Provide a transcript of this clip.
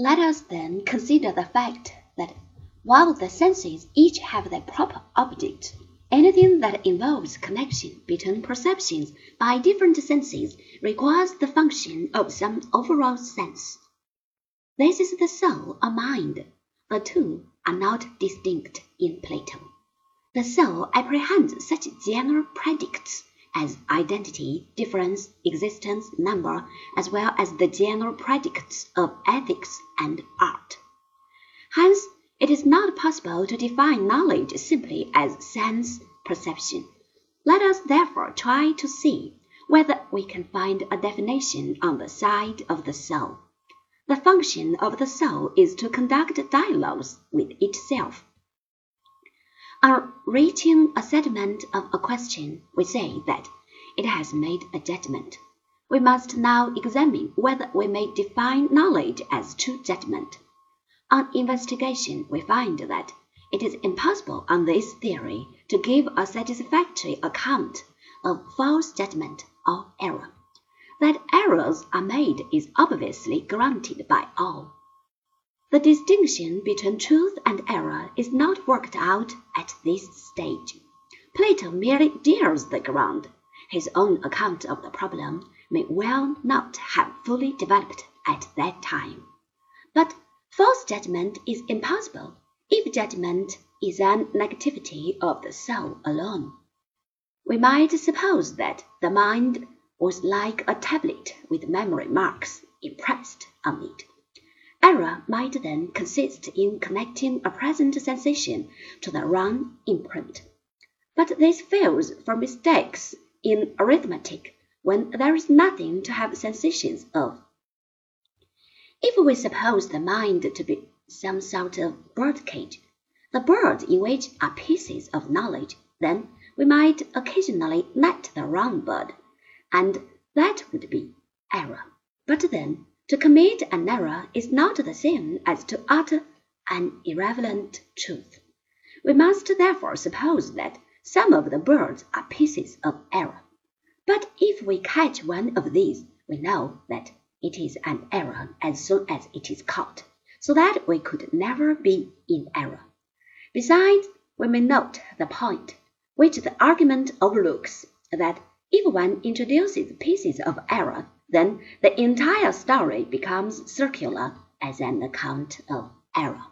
Let us then consider the fact that while the senses each have their proper object, anything that involves connection between perceptions by different senses requires the function of some overall sense. This is the soul or mind. The two are not distinct in Plato. The soul apprehends such general predicates as identity, difference, existence, number, as well as the general predicates of ethics and art. Hence, it is not possible to define knowledge simply as sense perception. Let us therefore try to see whether we can find a definition on the side of the soul. The function of the soul is to conduct dialogues with itself. On reaching a settlement of a question, we say that it has made a judgment. We must now examine whether we may define knowledge as true judgment. On investigation, we find that it is impossible on this theory to give a satisfactory account of false judgment or error. That errors are made is obviously granted by all. The distinction between truth and error is not worked out at this stage. Plato merely deals the ground. His own account of the problem may well not have fully developed at that time. But false judgment is impossible if judgment is an activity of the soul alone. We might suppose that the mind was like a tablet with memory marks impressed on it. Error might then consist in connecting a present sensation to the wrong imprint. But this fails for mistakes in arithmetic when there is nothing to have sensations of. If we suppose the mind to be some sort of bird cage, the bird in which are pieces of knowledge, then we might occasionally net the wrong bird and that would be error. But then, to commit an error is not the same as to utter an irrelevant truth. We must therefore suppose that some of the birds are pieces of error. But if we catch one of these, we know that it is an error as soon as it is caught, so that we could never be in error. Besides, we may note the point, which the argument overlooks, that if one introduces pieces of error, then the entire story becomes circular as an account of error.